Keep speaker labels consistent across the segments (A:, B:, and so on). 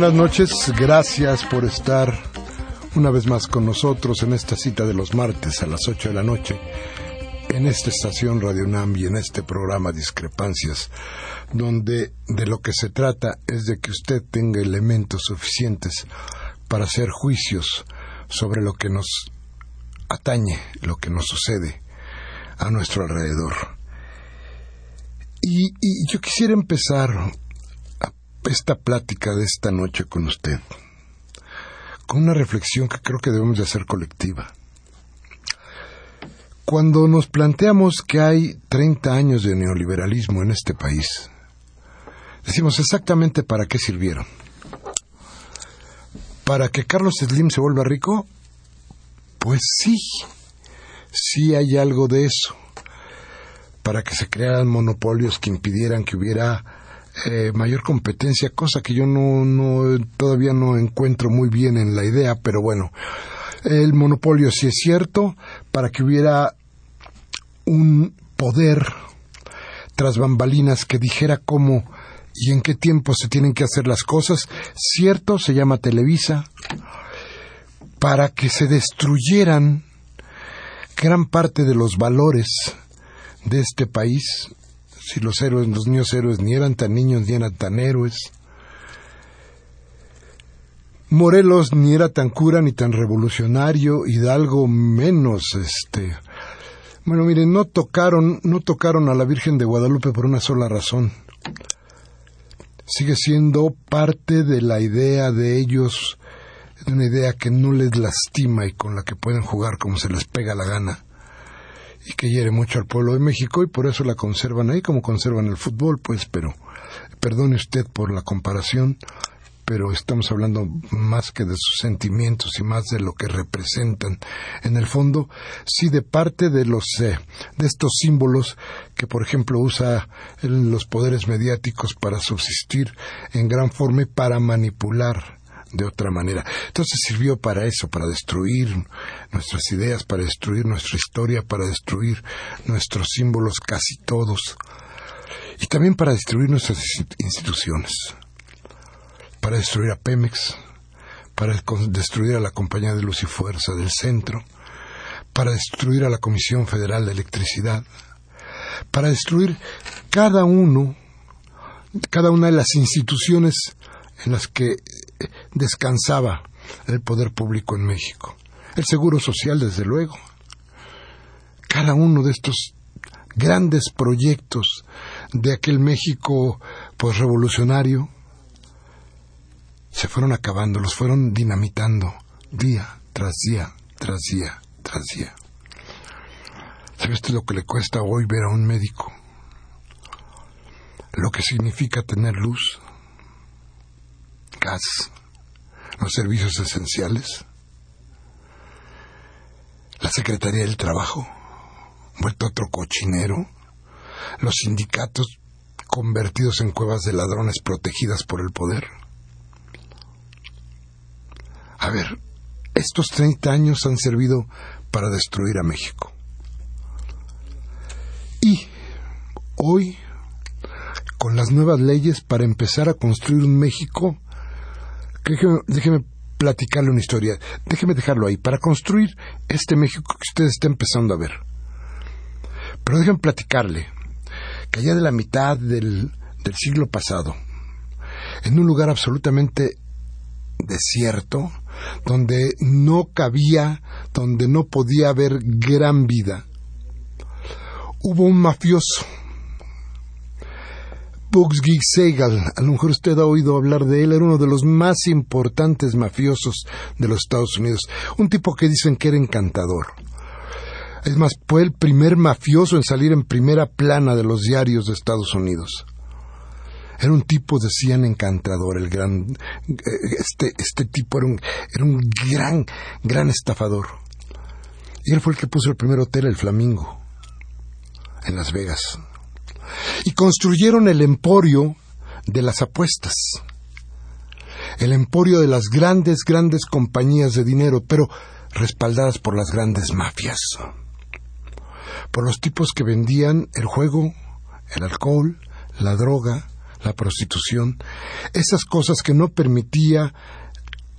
A: Buenas noches. Gracias por estar una vez más con nosotros en esta cita de los martes a las 8 de la noche, en esta estación Radio Nam y en este programa Discrepancias, donde de lo que se trata es de que usted tenga elementos suficientes para hacer juicios sobre lo que nos atañe, lo que nos sucede a nuestro alrededor. Y yo quisiera empezar esta plática de esta noche con usted con una reflexión que creo que debemos de hacer colectiva. Cuando nos planteamos que hay 30 años de neoliberalismo en este país, decimos exactamente para qué sirvieron. ¿Para que Carlos Slim se vuelva rico? Pues sí, sí hay algo de eso. Para que se crearan monopolios que impidieran que hubiera eh, mayor competencia, cosa que yo no, no, todavía no encuentro muy bien en la idea, pero bueno, el monopolio sí es cierto, para que hubiera un poder tras bambalinas que dijera cómo y en qué tiempo se tienen que hacer las cosas, cierto, se llama Televisa, para que se destruyeran gran parte de los valores de este país, si los héroes, los niños héroes ni eran tan niños ni eran tan héroes. Morelos ni era tan cura ni tan revolucionario, Hidalgo menos, este. Bueno, miren, no tocaron, no tocaron a la Virgen de Guadalupe por una sola razón. Sigue siendo parte de la idea de ellos, de una idea que no les lastima y con la que pueden jugar como se les pega la gana y que hiere mucho al pueblo de México y por eso la conservan ahí como conservan el fútbol, pues, pero perdone usted por la comparación, pero estamos hablando más que de sus sentimientos y más de lo que representan. En el fondo, sí de parte de los eh, de estos símbolos que, por ejemplo, usa los poderes mediáticos para subsistir en gran forma y para manipular de otra manera. Entonces sirvió para eso, para destruir nuestras ideas, para destruir nuestra historia, para destruir nuestros símbolos casi todos. Y también para destruir nuestras instituciones. Para destruir a Pemex, para destruir a la Compañía de Luz y Fuerza del Centro, para destruir a la Comisión Federal de Electricidad, para destruir cada uno, cada una de las instituciones en las que descansaba el poder público en México. El Seguro Social, desde luego. Cada uno de estos grandes proyectos de aquel México revolucionario se fueron acabando, los fueron dinamitando día tras día, tras día, tras día. ¿Sabe usted lo que le cuesta hoy ver a un médico? Lo que significa tener luz, gas, los servicios esenciales, la Secretaría del Trabajo, vuelto otro cochinero, los sindicatos convertidos en cuevas de ladrones protegidas por el poder. A ver, estos 30 años han servido para destruir a México. Y hoy, con las nuevas leyes para empezar a construir un México, déjeme, platicarle una historia, déjeme dejarlo ahí, para construir este México que usted está empezando a ver. Pero déjenme platicarle que allá de la mitad del, del siglo pasado, en un lugar absolutamente desierto, donde no cabía, donde no podía haber gran vida, hubo un mafioso, Bugsy Segal, a lo mejor usted ha oído hablar de él, era uno de los más importantes mafiosos de los Estados Unidos, un tipo que dicen que era encantador. Es más, fue el primer mafioso en salir en primera plana de los diarios de Estados Unidos. Era un tipo, decían, encantador, el gran... Este, este tipo era un, era un gran, gran estafador. Y él fue el que puso el primer hotel, el Flamingo, en Las Vegas. Y construyeron el emporio de las apuestas. El emporio de las grandes, grandes compañías de dinero, pero respaldadas por las grandes mafias. Por los tipos que vendían el juego, el alcohol, la droga, la prostitución, esas cosas que no permitía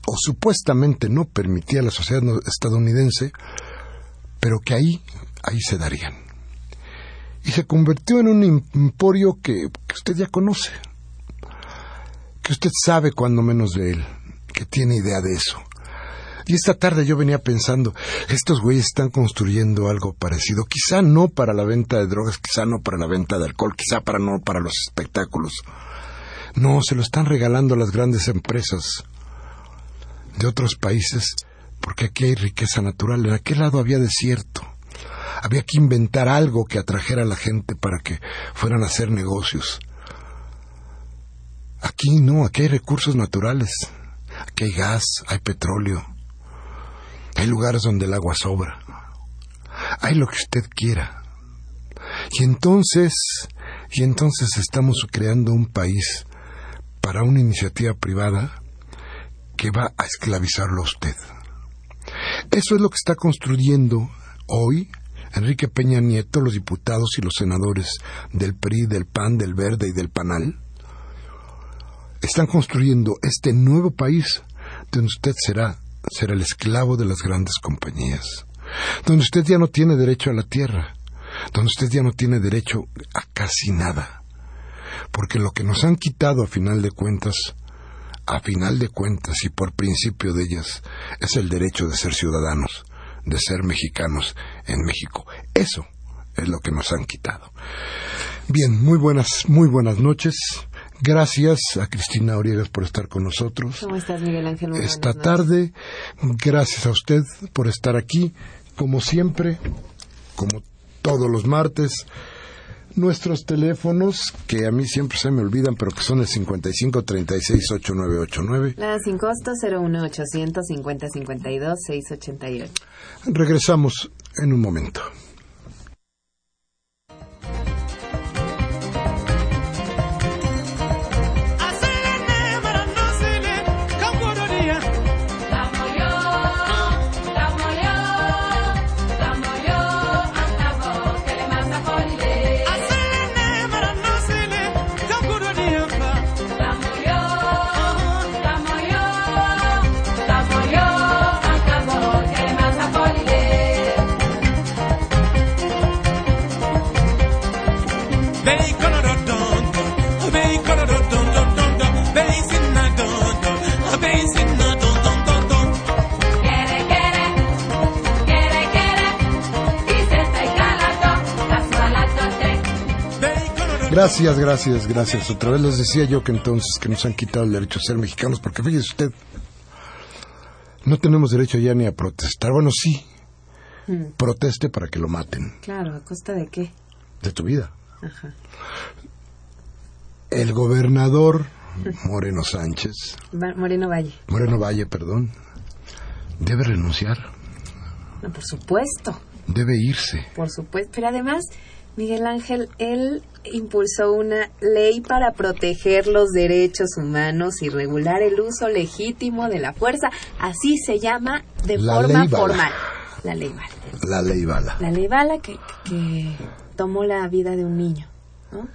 A: o supuestamente no permitía la sociedad estadounidense, pero que ahí, ahí se darían. Y se convirtió en un emporio que, usted ya conoce, que usted sabe cuando menos de él, que tiene idea de eso. Y esta tarde yo venía pensando, estos güeyes están construyendo algo parecido, quizá no para la venta de drogas, quizá no para la venta de alcohol, quizá para no para los espectáculos. No, se lo están regalando a las grandes empresas de otros países, porque aquí hay riqueza natural, en aquel lado había desierto. Había que inventar algo que atrajera a la gente para que fueran a hacer negocios. Aquí no, aquí hay recursos naturales. Aquí hay gas, hay petróleo. Hay lugares donde el agua sobra. Hay lo que usted quiera. Y entonces, y entonces estamos creando un país para una iniciativa privada que va a esclavizarlo a usted. Eso es lo que está construyendo hoy Enrique Peña Nieto, los diputados y los senadores del PRI, del PAN, del Verde y del PANAL. Están construyendo este nuevo país donde usted será, el esclavo de las grandes compañías, donde usted ya no tiene derecho a la tierra, donde usted ya no tiene derecho a casi nada, porque lo que nos han quitado a final de cuentas, a final de cuentas y por principio de ellas, es el derecho de ser ciudadanos, de ser mexicanos en México. Eso es lo que nos han quitado. Bien, muy buenas, muy buenas noches. Gracias a Cristina Oriegas por estar con nosotros.
B: ¿Cómo estás, Miguel Ángel? Muy
A: Esta tarde, gracias a usted por estar aquí, como siempre, como todos los martes. Nuestros teléfonos, que a mí siempre se me olvidan, pero que son el 55 36 8989.
B: Nada sin costo, 01800 50 52 688.
A: Regresamos en un momento. Gracias, gracias, gracias. Otra vez les decía yo que entonces que nos han quitado el derecho a ser mexicanos, porque fíjese usted, no tenemos derecho ya ni a protestar. Bueno, sí,
B: Mm,
A: proteste para que lo maten,
B: Claro, ¿a costa de qué?
A: de tu vida.
B: Ajá.
A: El gobernador Moreno Sánchez,
B: Va- Moreno Valle.
A: Moreno Valle, perdón, debe renunciar,
B: No, por supuesto,
A: debe irse.
B: por supuesto. Pero además, Miguel Ángel, él impulsó una ley para proteger los derechos humanos y regular el uso legítimo de la fuerza. Así se llama de forma formal. La ley Bala.
A: La ley Bala.
B: La ley Bala que, que tomó la vida de un niño. ¿no?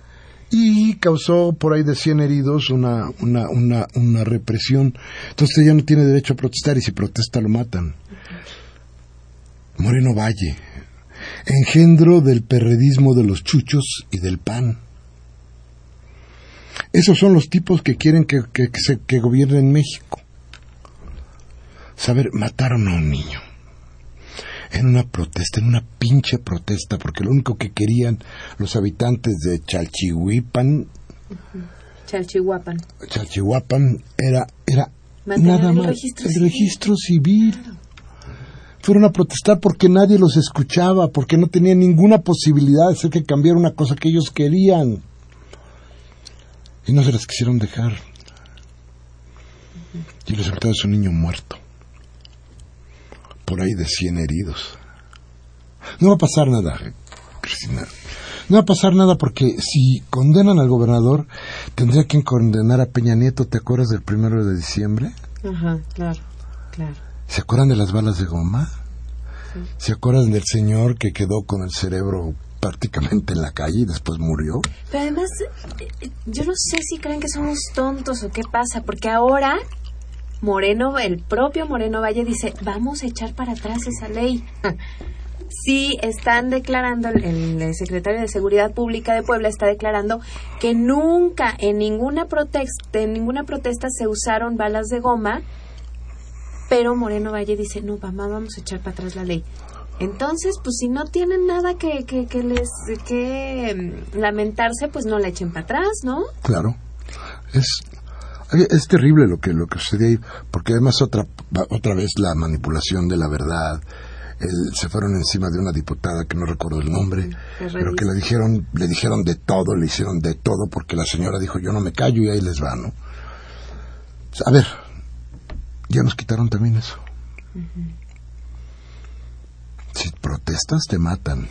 A: y causó por ahí de 100 heridos una, una, una, una represión. Entonces ella no tiene derecho a protestar y si protesta lo matan. Moreno Valle, engendro del perredismo de los chuchos y del pan. Esos son los tipos que quieren que, que, se, que gobiernen México. Saber, mataron a un niño. En una protesta, en una pinche protesta, porque lo único que querían los habitantes de Chalchihuipan.
B: Chalchihuapan.
A: Chalchihuapan era, era nada más el registro civil fueron a protestar porque nadie los escuchaba, porque no tenían ninguna posibilidad de hacer que cambiara una cosa que ellos querían. Y no se las quisieron dejar. Y el resultado es un niño muerto. Por ahí de 100 heridos. No va a pasar nada, Cristina. No va a pasar nada porque si condenan al gobernador, tendría que condenar a Peña Nieto. ¿Te acuerdas del primero de diciembre?
B: Ajá, claro, claro.
A: ¿Se acuerdan de las balas de goma? ¿Se acuerdan del señor que quedó con el cerebro prácticamente en la calle y después murió?
B: Pero además, eh, yo no sé si creen que somos tontos o qué pasa, porque ahora Moreno, el propio Moreno Valle dice, vamos a echar para atrás esa ley. sí están declarando, el, secretario de Seguridad Pública de Puebla está declarando que nunca en ninguna protesta, en ninguna protesta se usaron balas de goma pero Moreno Valle dice, no, mamá, vamos a echar para atrás la ley. Entonces, pues si no tienen nada que, que, que les que mm, lamentarse, pues no la echen para atrás, ¿no?
A: Claro. Es, es terrible lo que, lo que sucede ahí, porque además otra, otra vez la manipulación de la verdad, se fueron encima de una diputada que no recuerdo el nombre, pero que le dijeron, le dijeron de todo, le hicieron de todo, porque la señora dijo yo no me callo y ahí les va, ¿no? A ver, ya nos quitaron también eso. Si protestas, te matan.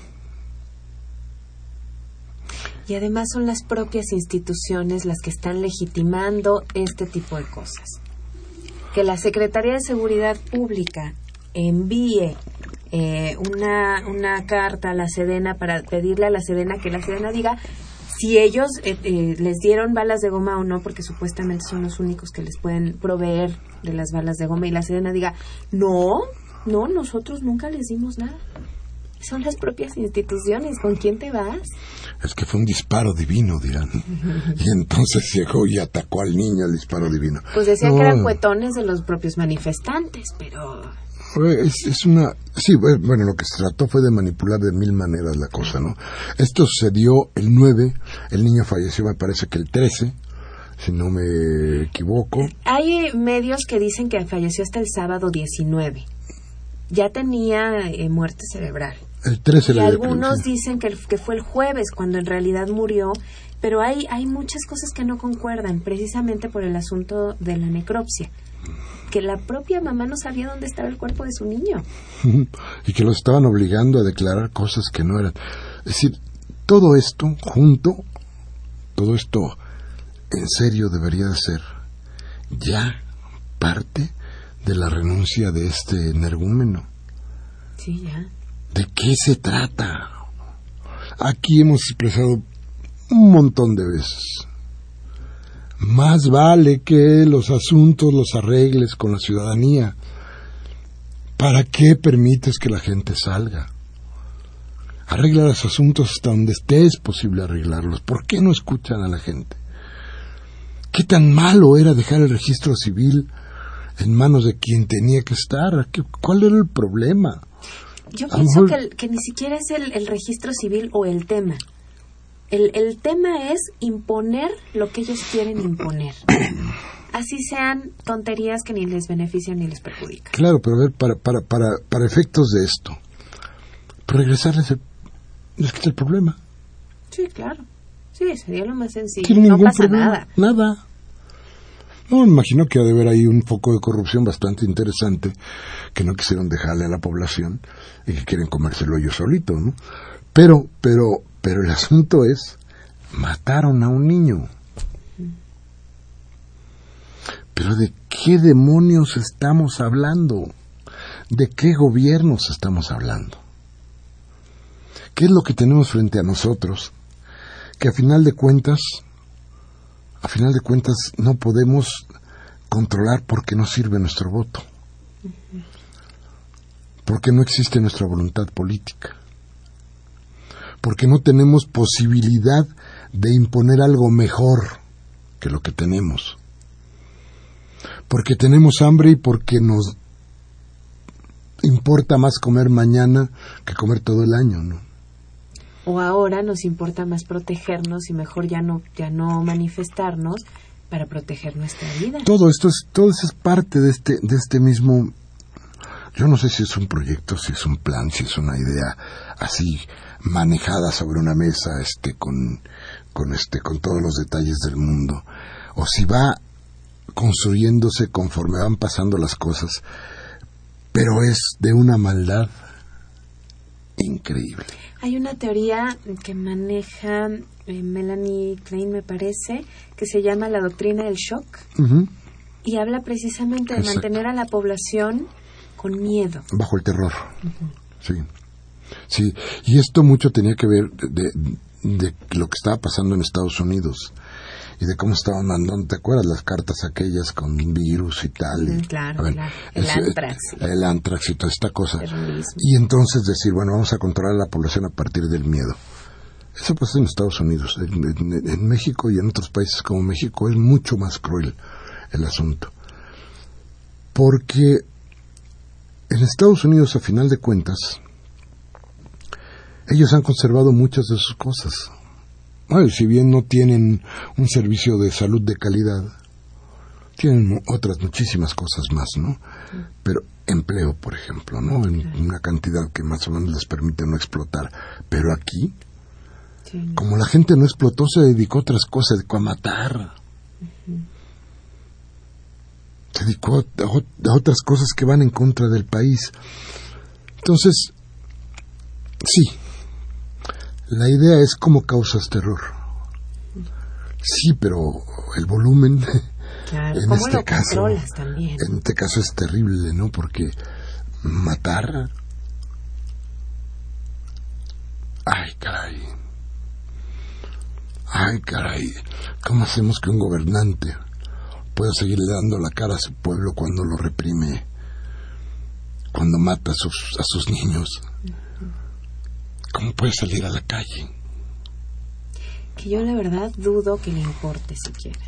B: Y además son las propias instituciones las que están legitimando este tipo de cosas. Que la Secretaría de Seguridad Pública envíe eh, una, una carta a la Sedena para pedirle a la Sedena que la Sedena diga si ellos eh, eh, les dieron balas de goma o no, porque supuestamente son los únicos que les pueden proveer de las balas de goma, y la Sedena diga, no, no, nosotros nunca les dimos nada. Son las propias instituciones. ¿Con quién te vas?
A: Es que fue un disparo divino, dirán. y entonces llegó y atacó al niño el disparo divino.
B: Pues decían que eran cuetones de los propios manifestantes, pero
A: es, es, una... Sí, bueno, lo que se trató fue de manipular de mil maneras la cosa, ¿no? Esto sucedió el 9, el niño falleció me parece que el 13, si no me equivoco.
B: Hay medios que dicen que falleció hasta el sábado 19. Ya tenía eh, muerte cerebral.
A: El 13
B: y algunos dicen que, que fue el jueves cuando en realidad murió, pero hay, hay muchas cosas que no concuerdan, precisamente por el asunto de la necropsia que la propia mamá no sabía dónde estaba el cuerpo de su niño.
A: y que los estaban obligando a declarar cosas que no eran. Es decir, todo esto junto, todo esto en serio debería de ser ya parte de la renuncia de este energúmeno.
B: Sí, ya.
A: ¿De qué se trata? Aquí hemos expresado un montón de veces más vale que los asuntos los arregles con la ciudadanía. ¿Para qué permites que la gente salga? Arregla los asuntos hasta donde esté es posible arreglarlos. ¿Por qué no escuchan a la gente? ¿Qué tan malo era dejar el registro civil en manos de quien tenía que estar? ¿Cuál era el problema?
B: Yo pienso que, ni siquiera es el registro civil o el tema. El, el tema es imponer lo que ellos quieren imponer. Así sean tonterías que ni les benefician ni les perjudican.
A: Claro, pero a ver, para, para, para, para efectos de esto, regresarles el, es que es el problema.
B: Sí, claro. Sí, sería lo más sencillo. No pasa nada.
A: Nada. No, me imagino que ha de haber ahí un foco de corrupción bastante interesante que no quisieron dejarle a la población y que quieren comérselo ellos solitos, ¿no? Pero, pero Pero el asunto es, mataron a un niño. Pero ¿de qué demonios estamos hablando? ¿De qué gobiernos estamos hablando? ¿Qué es lo que tenemos frente a nosotros? Que a final de cuentas, a final de cuentas no podemos controlar porque no sirve nuestro voto. Porque no existe nuestra voluntad política. Porque no tenemos posibilidad de imponer algo mejor que lo que tenemos. Porque tenemos hambre y porque nos importa más comer mañana que comer todo el año, ¿no?
B: O ahora nos importa más protegernos y mejor ya no ya no manifestarnos para proteger nuestra vida.
A: Todo esto es todo eso es parte de este de este mismo yo no sé si es un proyecto, si es un plan, si es una idea así manejada sobre una mesa este con con este con todos los detalles del mundo o si va construyéndose conforme van pasando las cosas, pero es de una maldad increíble.
B: Hay una teoría que maneja eh, Melanie Klein, me parece, que se llama la doctrina del shock y habla precisamente de
A: Exacto.
B: mantener a la población con miedo.
A: bajo el terror. Sí. Sí, y esto mucho tenía que ver de, de lo que estaba pasando en Estados Unidos y de cómo estaban mandando, ¿te acuerdas las cartas aquellas con virus y tal?
B: Mm, claro,
A: a ver,
B: claro. El
A: ese-
B: antrax.
A: El antrax y toda esta cosa. Y entonces decir, bueno, vamos a controlar a la población a partir del miedo. Eso pasa en Estados Unidos. En, en- en México y en otros países como México es mucho más cruel el asunto. Porque en Estados Unidos, a final de cuentas, ellos han conservado muchas de sus cosas. Bueno, si bien no tienen un servicio de salud de calidad, tienen otras muchísimas cosas más, ¿no? Pero empleo, por ejemplo, ¿no? En una cantidad que más o menos les permite no explotar. Pero aquí,
B: Sí.
A: como la gente no explotó, se dedicó a otras cosas, se dedicó a matar. Se dedicó a otras cosas que van en contra del país. Entonces, sí, la idea es cómo causas terror. Sí, pero el volumen
B: Claro.
A: en
B: ¿Cómo
A: este
B: lo
A: caso,
B: también?
A: en este caso es terrible, ¿no? Porque matar, ay caray, ay caray, ¿cómo hacemos que un gobernante pueda seguirle dando la cara a su pueblo cuando lo reprime, cuando mata a sus, a sus niños? ¿Cómo puede salir a la calle?
B: Que yo la verdad dudo que le importe siquiera.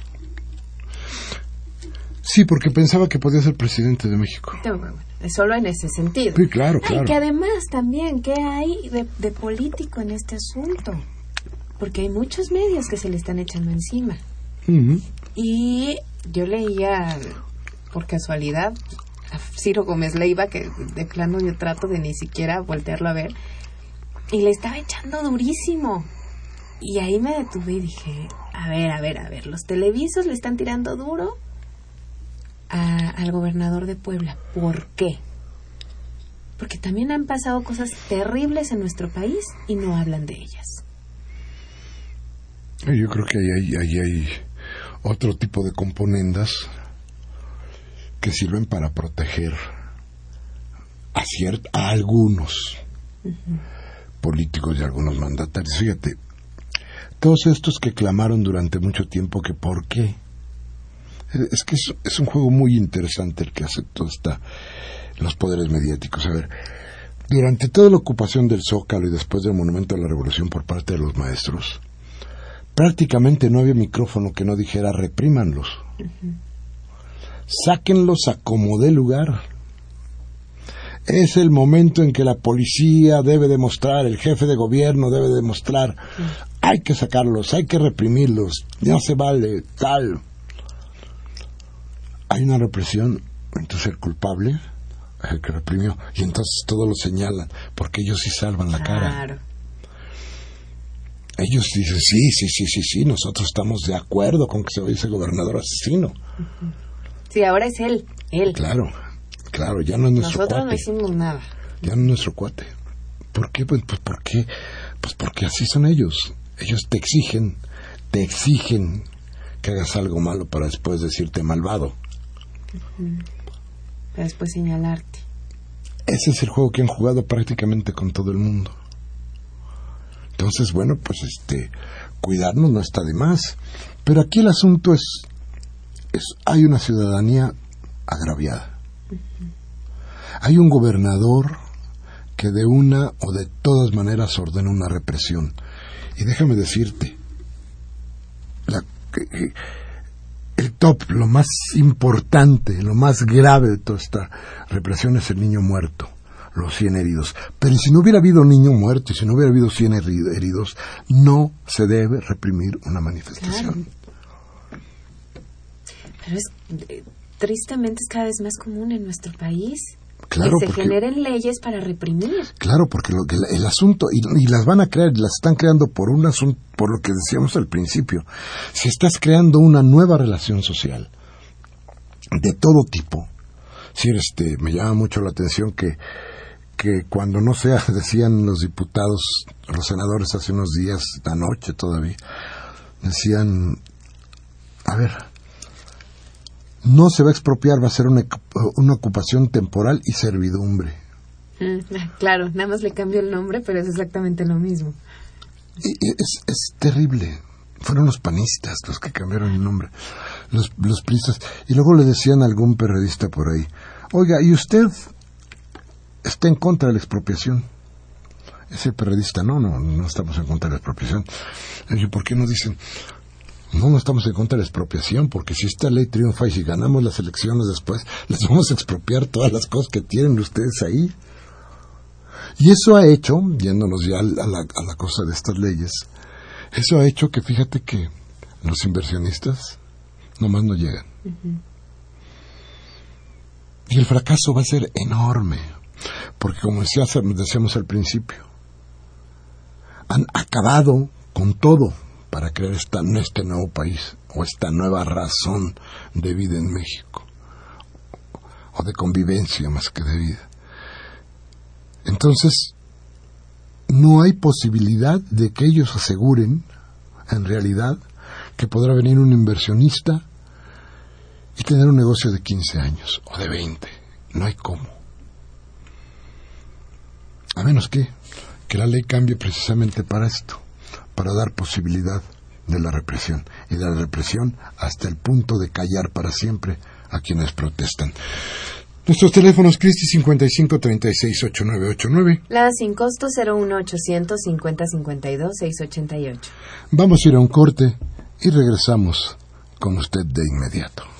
A: Sí, porque pensaba que podía ser presidente de México.
B: No, bueno, solo en ese sentido.
A: Sí, claro, claro.
B: que además también, ¿qué hay de, de político en este asunto? Porque hay muchos medios que se le están echando encima. Y yo leía, por casualidad, a Ciro Gómez Leiva, que de plano yo trato de ni siquiera voltearlo a ver, y le estaba echando durísimo. Y ahí me detuve y dije, a ver, a ver, a ver, los televisos le están tirando duro a- al gobernador de Puebla. ¿Por qué? Porque también han pasado cosas terribles en nuestro país y no hablan de ellas.
A: Yo creo que ahí hay, ahí hay otro tipo de componendas que sirven para proteger a, ciert- a algunos políticos y algunos mandatarios. Fíjate, todos estos que clamaron durante mucho tiempo que por qué. Es- que es, es un juego muy interesante el que hace todo esta, los poderes mediáticos. A ver, durante toda la ocupación del Zócalo y después del Monumento a la Revolución por parte de los maestros, prácticamente no había micrófono que no dijera reprímanlos. Sáquenlos a como dé lugar. Es el momento en que la policía debe demostrar, el jefe de gobierno debe demostrar, hay que sacarlos, hay que reprimirlos, no se vale, tal. Hay una represión, entonces el culpable es el que reprimió, y entonces todos lo señalan, porque ellos sí salvan la cara.
B: Claro.
A: Ellos dicen, sí, sí, sí, sí, sí, nosotros estamos de acuerdo con que se vaya ese gobernador asesino.
B: Sí, ahora es él, él.
A: Claro, claro, ya no es nuestro
B: Nosotros no
A: cuate.
B: hicimos nada.
A: Ya no es nuestro cuate. ¿Por qué? Pues, pues, ¿por qué? Pues porque así son ellos. Ellos te exigen, te exigen que hagas algo malo para después decirte malvado.
B: Para después señalarte.
A: Ese es el juego que han jugado prácticamente con todo el mundo. Entonces, bueno, pues este, cuidarnos no está de más. Pero aquí el asunto es, es hay una ciudadanía agraviada. Hay un gobernador que de una o de todas maneras ordena una represión. Y déjame decirte, la, el top, lo más importante, lo más grave de toda esta represión es el niño muerto, los 100 heridos. Pero si no hubiera habido niño muerto y si no hubiera habido 100 heridos, no se debe reprimir una manifestación.
B: Pero es, eh, tristemente es cada vez más común en nuestro país.
A: Claro,
B: que se
A: porque-
B: generen leyes para reprimir.
A: Claro, porque lo el, el asunto, y, y las van a crear, las están creando por un asunto, por lo que decíamos al principio. Si estás creando una nueva relación social, de todo tipo, si este, me llama mucho la atención que, que cuando no sea, decían los diputados, los senadores hace unos días, anoche todavía, decían, a ver, no se va a expropiar, va a ser una, una ocupación temporal y servidumbre.
B: Mm, claro, nada más le cambio el nombre, pero es exactamente lo mismo.
A: Es, es terrible. Fueron los panistas los que cambiaron el nombre, los, los priistas. Y luego le decían a algún periodista por ahí, oiga, ¿y usted está en contra de la expropiación? Ese periodista, no, no, no estamos en contra de la expropiación. Le dije, ¿por qué no dicen? No, no estamos en contra de la expropiación, porque si esta ley triunfa y si ganamos las elecciones después, les vamos a expropiar todas las cosas que tienen ustedes ahí. Y eso ha hecho, yéndonos ya a la, a la cosa de estas leyes, eso ha hecho que fíjate que los inversionistas nomás no llegan. Y el fracaso va a ser enorme, porque como decía- decíamos al principio, han acabado con todo para crear esta, este nuevo país o esta nueva razón de vida en México, o de convivencia más que de vida. Entonces, no hay posibilidad de que ellos aseguren, en realidad, que podrá venir un inversionista y tener un negocio de 15 años o de 20. No hay cómo. A menos que, que la ley cambie precisamente para esto, para dar posibilidad de la represión y de la represión hasta el punto de callar para siempre a quienes protestan. Nuestros teléfonos Cristi 55 36 8989.
B: La sin costo 01800 50 52 688.
A: Vamos a ir a un corte y regresamos con usted de inmediato.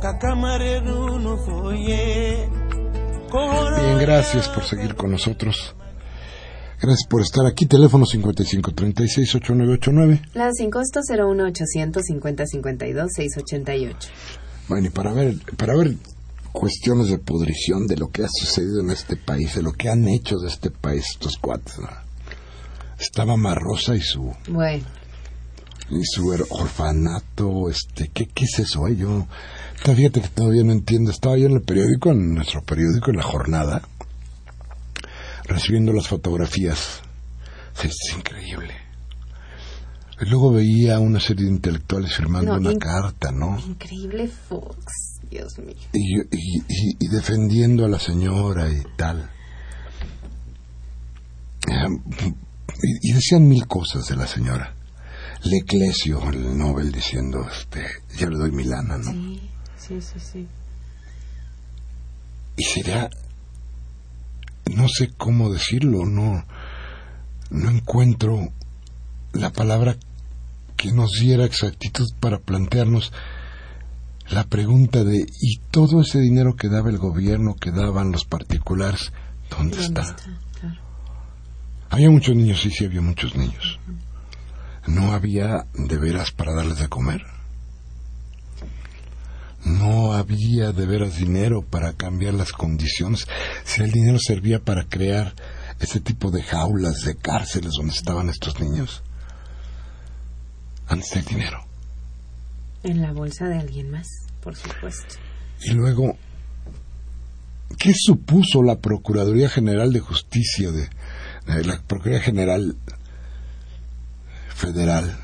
C: Kakamareru no fo ye
A: Bien, gracias por seguir con nosotros. Gracias por estar aquí. Teléfono 5536-8989.
B: La sin costo 01850-5052-688.
A: Bueno, y para ver, para ver cuestiones de podrición de lo que ha sucedido en este país, de lo que han hecho de este país estos cuates. ¿no? Estaba Marrosa y su
B: Bueno,
A: y su orfanato, este, ¿qué, qué es eso? Yo, fíjate que todavía no entiendo. Estaba yo en el periódico, en nuestro periódico, en la jornada, recibiendo las fotografías. Es increíble. Y luego veía una serie de intelectuales firmando
B: No,
A: una carta, ¿no?
B: increíble Fox. Dios mío.
A: y, y- defendiendo a la señora y tal. Eh, y decían mil cosas de la señora. Leclesio, el Nobel, diciendo, este, ya le doy mi lana, ¿no?
B: Sí, sí, sí, sí.
A: Y sería, no sé cómo decirlo, no, no encuentro la palabra que nos diera exactitud para plantearnos la pregunta de, ¿y todo ese dinero que daba el gobierno, que daban los particulares, dónde,
B: ¿Dónde
A: está?
B: está? Claro.
A: Había muchos niños, sí, sí, había muchos niños. No había de veras para darles de comer. No había de veras dinero para cambiar las condiciones. Si el dinero servía para crear ese tipo de jaulas, de cárceles donde estaban estos niños. Antes del dinero.
B: En la bolsa de alguien más, por supuesto.
A: Y luego, ¿qué supuso la Procuraduría General de Justicia de, de la Procuraduría General Federal?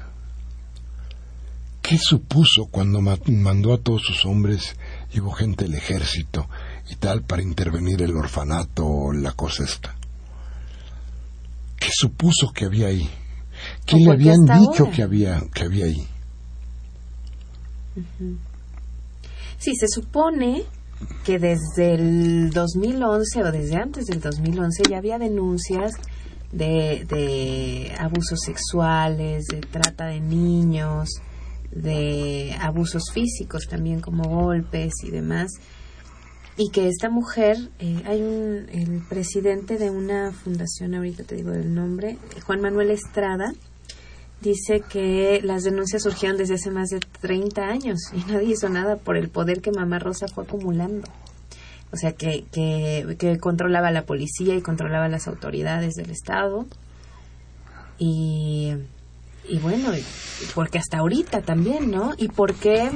A: ¿Qué supuso cuando ma- mandó a todos sus hombres, llevó gente del ejército y tal para intervenir el orfanato o la cosa esta? ¿Qué supuso que había ahí? ¿Qué
B: ¿O
A: le habían dicho
B: ahora?
A: que había, que había ahí?
B: Sí, se supone que desde el 2011 o desde antes del 2011 ya había denuncias de, de abusos sexuales, de trata de niños, de abusos físicos también como golpes y demás. Y que esta mujer, eh, hay un, el presidente de una fundación, ahorita te digo el nombre, Juan Manuel Estrada, dice que las denuncias surgieron desde hace más de 30 años y nadie hizo nada por el poder que Mamá Rosa fue acumulando. O sea, que, que, que controlaba la policía y controlaba las autoridades del Estado. Y, y bueno, porque hasta ahorita también, ¿no? ¿Y por qué,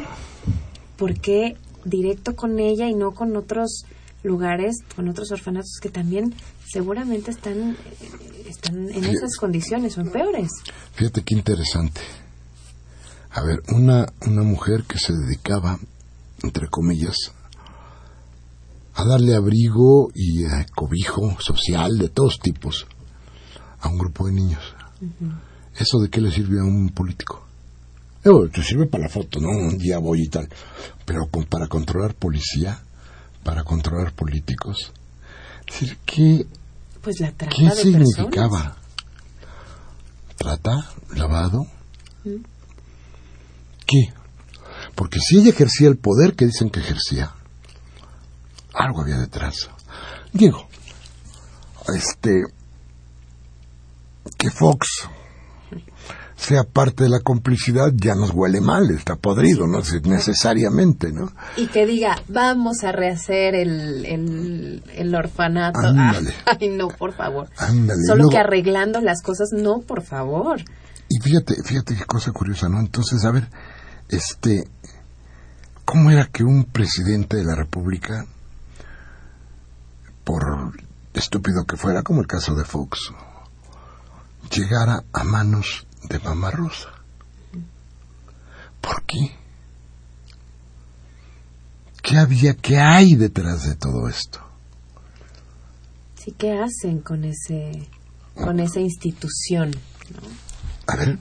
B: por qué directo con ella y no con otros lugares, con otros orfanatos que también seguramente están, están en
A: Sí.
B: esas condiciones o en peores?
A: Fíjate qué interesante. A ver, una, una mujer que se dedicaba, entre comillas, a darle abrigo y eh, cobijo social de todos tipos a un grupo de niños. ¿Eso de qué le sirve a un político? Eh, te sirve para la foto, ¿no? Un día voy y tal. Pero con- para controlar policía, para controlar políticos. Es decir, ¿qué,
B: Pues la trata
A: ¿Qué
B: de
A: significaba?
B: personas.
A: ¿Trata? ¿Lavado? ¿Qué? Porque si ella ejercía el poder que dicen que ejercía, algo había detrás. Digo, este, que Fox sea parte de la complicidad ya nos huele mal, está podrido, ¿no? Necesariamente, ¿no?
B: Y que diga, vamos a rehacer el, el, el orfanato.
A: Ándale.
B: Ay, no, por favor.
A: Ándale.
B: Solo
A: Luego-
B: que arreglando las cosas, no, por favor.
A: Y fíjate, fíjate qué cosa curiosa, ¿no? Entonces, a ver, este, ¿cómo era que un presidente de la República, por estúpido que fuera, como el caso de Fox, llegara a manos de Mamá Rosa? ¿Por qué? ¿Qué había, qué hay detrás de todo esto?
B: Sí, ¿qué hacen con ese, con esa institución?
A: A ver,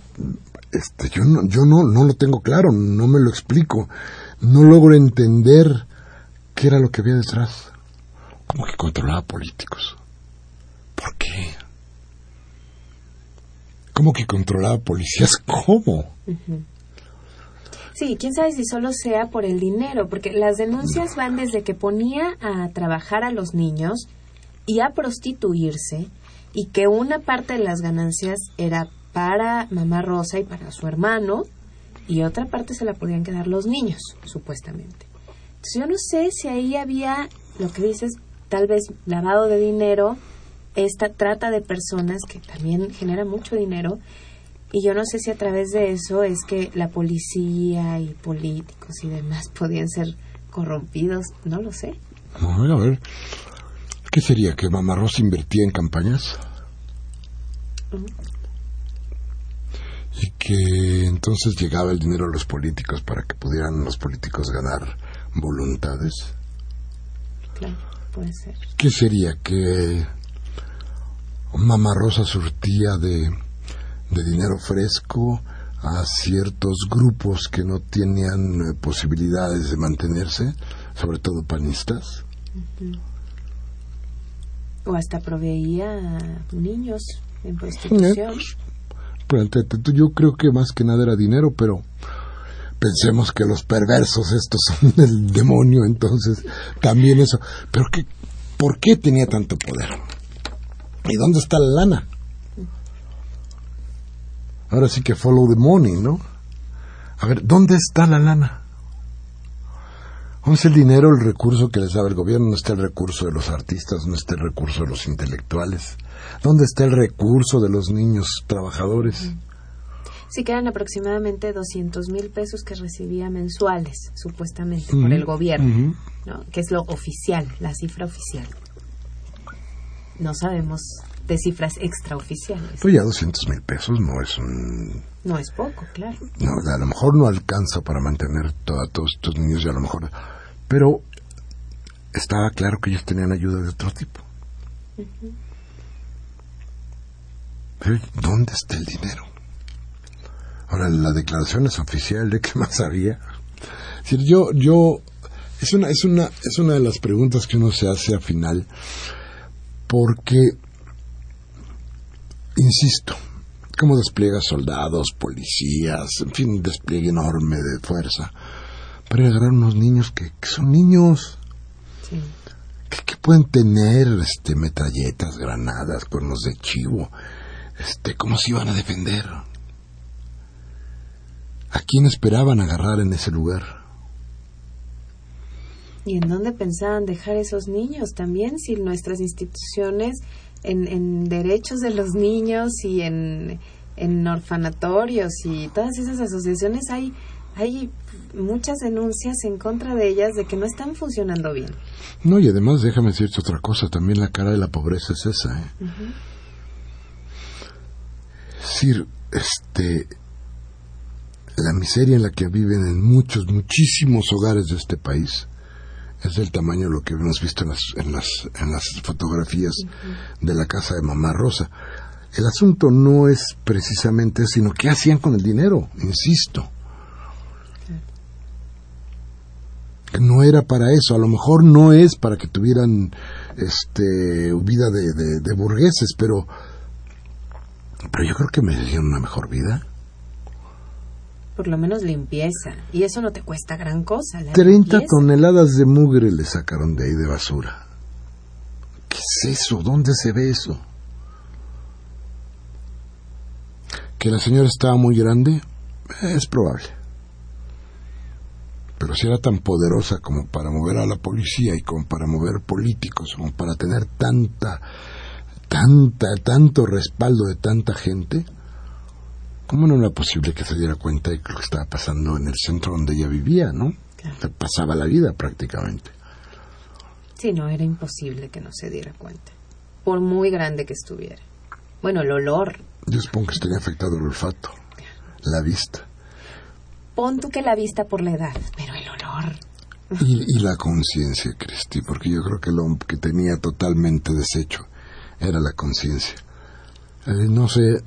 A: este, yo no, yo no, no lo tengo claro, no me lo explico, no logro entender qué era lo que había detrás. Como que controlaba políticos. ¿Por qué? ¿Cómo que controlaba policías? ¿Cómo?
B: Sí, quién sabe si solo sea por el dinero, porque las denuncias van desde que ponía a trabajar a los niños y a prostituirse y que una parte de las ganancias era para mamá Rosa y para su hermano y otra parte se la podían quedar los niños, supuestamente. Entonces yo no sé si ahí había lo que dices, tal vez lavado de dinero, esta trata de personas que también genera mucho dinero y yo no sé si a través de eso es que la policía y políticos y demás podían ser corrompidos, no lo sé.
A: A ver, a ver. ¿Qué sería? ¿Que Mamá Rosa invertía en campañas? Y que entonces llegaba el dinero a los políticos para que pudieran los políticos ganar voluntades.
B: Claro, puede ser.
A: ¿Qué sería? ¿Que Mamá Rosa surtía de, de dinero fresco a ciertos grupos que no tenían eh, posibilidades de mantenerse, sobre todo panistas?
B: O hasta proveía a niños en prostitución.
A: Plantéate tú, yo creo que más que nada era dinero, pero pensemos que los perversos estos son el demonio, entonces también eso. Pero qué, ¿por qué tenía tanto poder? ¿Y dónde está la lana? Ahora sí que follow the money, ¿no? A ver, ¿dónde está la lana? ¿Dónde está el dinero, el recurso que les daba el gobierno? ¿Dónde está el recurso de los artistas? ¿Dónde está el recurso de los intelectuales? ¿Dónde está el recurso de los niños trabajadores?
B: Sí, que eran aproximadamente 200 mil pesos que recibía mensuales, supuestamente, por el gobierno, ¿no? que es lo oficial, la cifra oficial. No sabemos de cifras extraoficiales.
A: Pues ya 200 mil pesos no es un...
B: No es poco, claro.
A: No, a lo mejor no alcanza para mantener a todos estos niños y a lo mejor... Pero estaba claro que ellos tenían ayuda de otro tipo. Pero, ¿Dónde está el dinero? Ahora, la declaración es oficial de qué más había. Es decir, yo, yo, es una, es una, es una de las preguntas que uno se hace al final, porque, insisto, cómo despliega soldados, policías, en fin, un despliegue enorme de fuerza, para agarrar unos niños que, que son niños,
B: Sí.
A: que, que pueden tener este metralletas, granadas, cuernos de chivo, este, ¿cómo se iban a defender? ¿A quién esperaban agarrar en ese lugar?
B: ¿Y en dónde pensaban dejar esos niños también? Si nuestras instituciones en, en derechos de los niños y en, en orfanatorios y todas esas asociaciones hay, hay muchas denuncias en contra de ellas de que no están funcionando bien.
A: No, y además déjame decirte otra cosa, también la cara de la pobreza es esa, ¿eh? Decir, este, la miseria en la que viven en muchos, muchísimos hogares de este país es del tamaño de lo que hemos visto en las, en las, en las fotografías de la casa de Mamá Rosa. El asunto no es precisamente, sino qué hacían con el dinero, insisto. No era para eso, a lo mejor no es para que tuvieran este vida de, de- de burgueses, pero pero yo creo que merecían una mejor vida.
B: Por lo menos limpieza. Y eso no te cuesta gran cosa. La
A: 30
B: limpieza.
A: toneladas de mugre le sacaron de ahí de basura. ¿Qué es eso? ¿Dónde se ve eso? ¿Que la señora estaba muy grande? Es probable. Pero si era tan poderosa como para mover a la policía y como para mover políticos, como para tener tanta, tanta, tanto respaldo de tanta gente, ¿cómo no era posible que se diera cuenta de lo que estaba pasando en el centro donde ella vivía, no?
B: Claro.
A: Se pasaba la vida prácticamente.
B: Sí, no, era imposible que no se diera cuenta. Por muy grande que estuviera. Bueno, el olor.
A: Yo supongo que tenía afectado el olfato, la vista
B: Pon tú que la vista por la edad, pero el olor.
A: y, y la conciencia, Cristi, porque yo creo que lo que tenía totalmente deshecho era la conciencia. Eh, no sé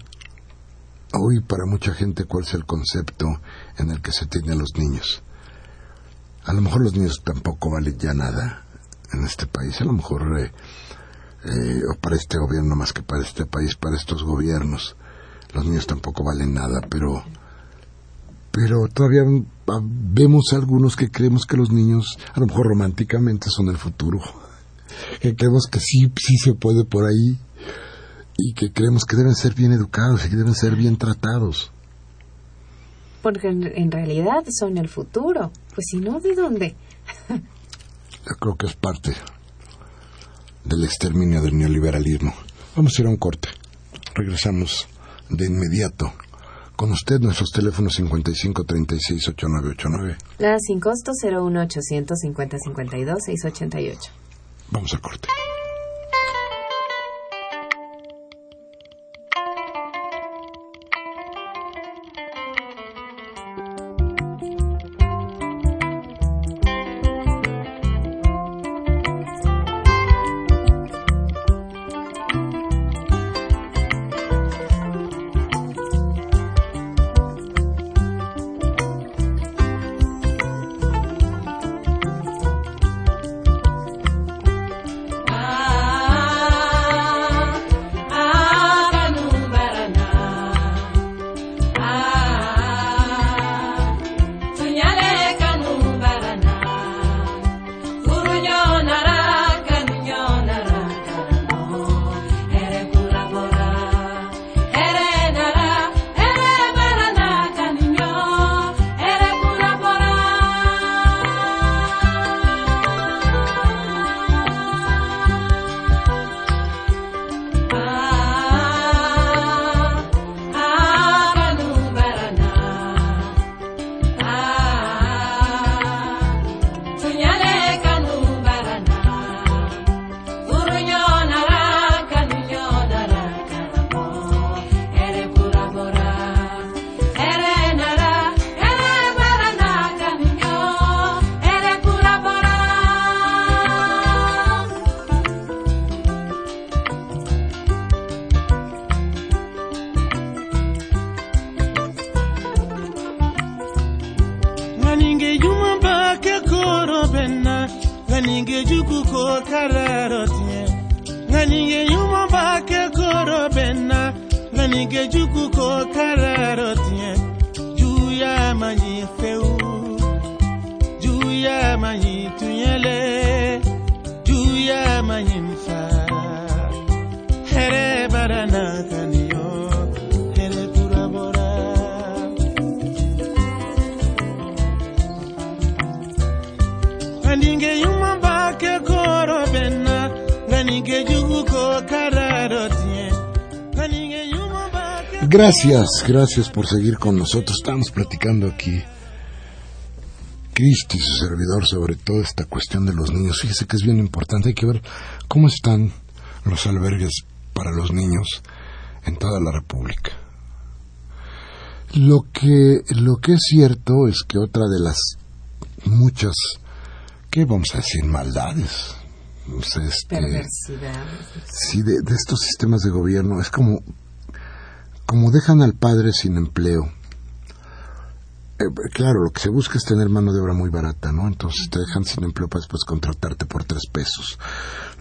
A: hoy para mucha gente cuál es el concepto en el que se tiene a los niños. A lo mejor los niños tampoco valen ya nada en este país, a lo mejor eh, eh, o para este gobierno más que para este país, para estos gobiernos. los niños tampoco valen nada, pero pero todavía ah, vemos algunos que creemos que los niños, a lo mejor románticamente, son el futuro. Que creemos que sí, sí se puede por ahí y que creemos que deben ser bien educados y que deben ser bien tratados.
B: Porque en, realidad son el futuro. Pues si no, ¿de dónde?
A: Yo creo que es parte del exterminio del neoliberalismo. Vamos a ir a un corte. Regresamos de inmediato. Con usted nuestros teléfonos 55 36 8989.
B: Nada sin costo 01800 50 52 688.
A: Vamos al corte. Gracias, gracias por seguir con nosotros. Estamos platicando aquí, Cristi y su servidor, sobre toda esta cuestión de los niños. Fíjese que es bien importante. Hay que ver cómo están los albergues para los niños en toda la República. Lo que, lo que es cierto es que otra de las muchas, ¿qué vamos a decir? Maldades. sea, este,
B: Perversidades.
A: Sí, de, de estos sistemas de gobierno es como, como dejan al padre sin empleo. Eh, claro, lo que se busca es tener mano de obra muy barata, ¿no? Entonces te dejan sin empleo para después contratarte por tres pesos.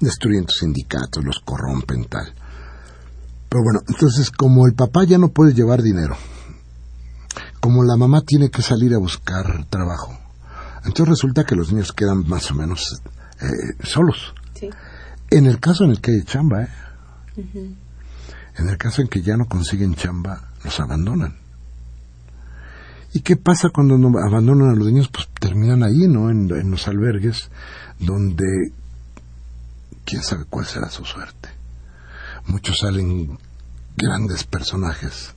A: Destruyen tus sindicatos, los corrompen, tal. Pero bueno, entonces como el papá ya no puede llevar dinero, como la mamá tiene que salir a buscar trabajo, entonces resulta que los niños quedan más o menos eh, solos.
B: Sí.
A: En el caso en el que hay chamba, ¿eh? En el caso en que ya no consiguen chamba, los abandonan. ¿Y qué pasa cuando no abandonan a los niños? Pues terminan ahí, ¿no? En, en los albergues, donde quién sabe cuál será su suerte. Muchos salen grandes personajes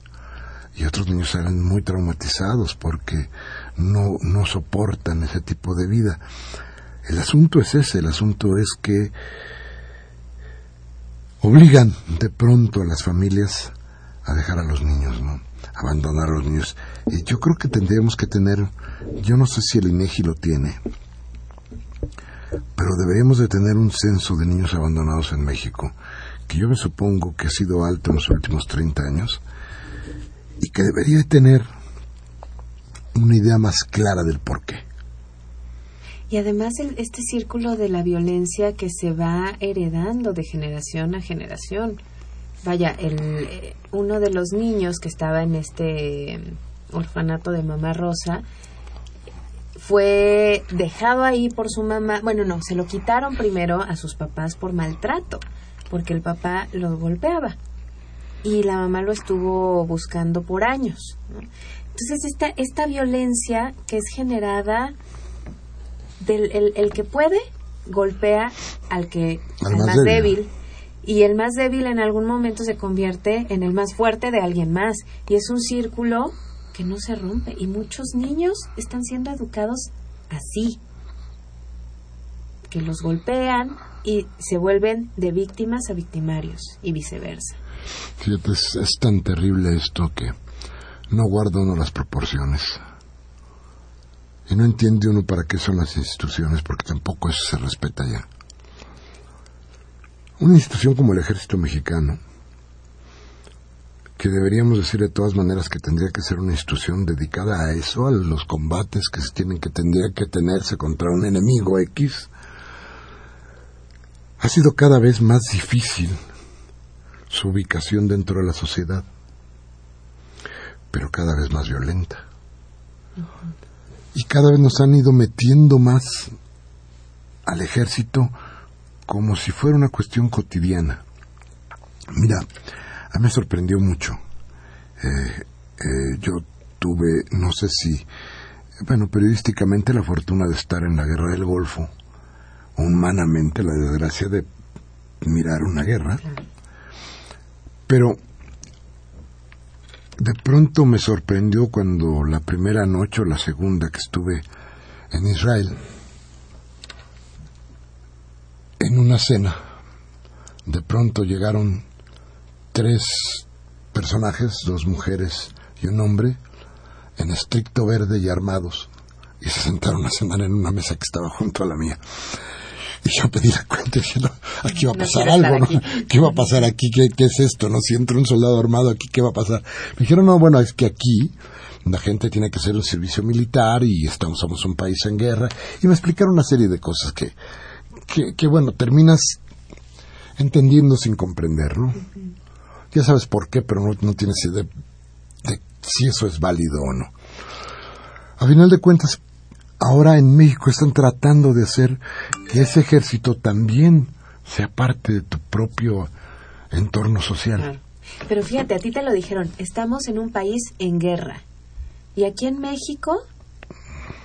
A: y otros niños salen muy traumatizados porque no, no soportan ese tipo de vida. El asunto es ese, el asunto es que obligan de pronto a las familias a dejar a los niños, ¿no? Abandonar a los niños. Y yo creo que tendríamos que tener, yo no sé si el INEGI lo tiene, pero deberíamos de tener un censo de niños abandonados en México, que yo me supongo que ha sido alto en los últimos 30 años, y que debería de tener una idea más clara del por qué.
B: Y además el- este círculo de la violencia que se va heredando de generación a generación. Vaya, el, uno de los niños que estaba en este eh, orfanato de Mamá Rosa fue dejado ahí por su mamá. Bueno, no, se lo quitaron primero a sus papás por maltrato, porque el papá lo golpeaba y la mamá lo estuvo buscando por años. ¿no? Entonces, esta, esta violencia que es generada del el, el que puede golpea al que
A: Al más
B: más,
A: débil.
B: débil. Y el más débil en algún momento se convierte en el más fuerte de alguien más y es un círculo que no se rompe y muchos niños están siendo educados así que los golpean y se vuelven de víctimas a victimarios y viceversa.
A: Fíjate, es, tan terrible esto que no guarda uno las proporciones. Y no entiende uno para qué son las instituciones, porque tampoco eso se respeta ya. Una institución como el ejército mexicano, que deberíamos decir de todas maneras que tendría que ser una institución dedicada a eso, a los combates que se tienen que tendría que tenerse contra un enemigo X, ha sido cada vez más difícil su ubicación dentro de la sociedad, pero cada vez más violenta. Y cada vez nos han ido metiendo más al ejército como si fuera una cuestión cotidiana. Mira, a mí me sorprendió mucho. Eh, eh, yo tuve, no sé si, bueno, periodísticamente la fortuna de estar en la guerra del Golfo, humanamente la desgracia de mirar una guerra, pero de pronto me sorprendió cuando la primera noche o la segunda que estuve en Israel, en una cena, de pronto llegaron tres personajes, dos mujeres y un hombre, en estricto verde y armados, y se sentaron a cenar en una mesa que estaba junto a la mía. Y yo pedí la cuenta diciendo, aquí va a pasar algo, ¿no? ¿Qué va a pasar aquí? ¿Qué, ¿Qué es esto? ¿No? Si entra un soldado armado aquí, ¿qué va a pasar? Me dijeron, no, bueno, es que aquí la gente tiene que hacer un servicio militar y estamos, somos un país en guerra. Y me explicaron una serie de cosas que, que, que bueno, terminas entendiendo sin comprender, ¿no? Ya sabes por qué, pero no, no tienes idea de si eso es válido o no. A final de cuentas, ahora en México están tratando de hacer que ese ejército también sea parte de tu propio entorno social.
B: Claro. Pero fíjate, a ti te lo dijeron, estamos en un país en guerra. Y aquí en México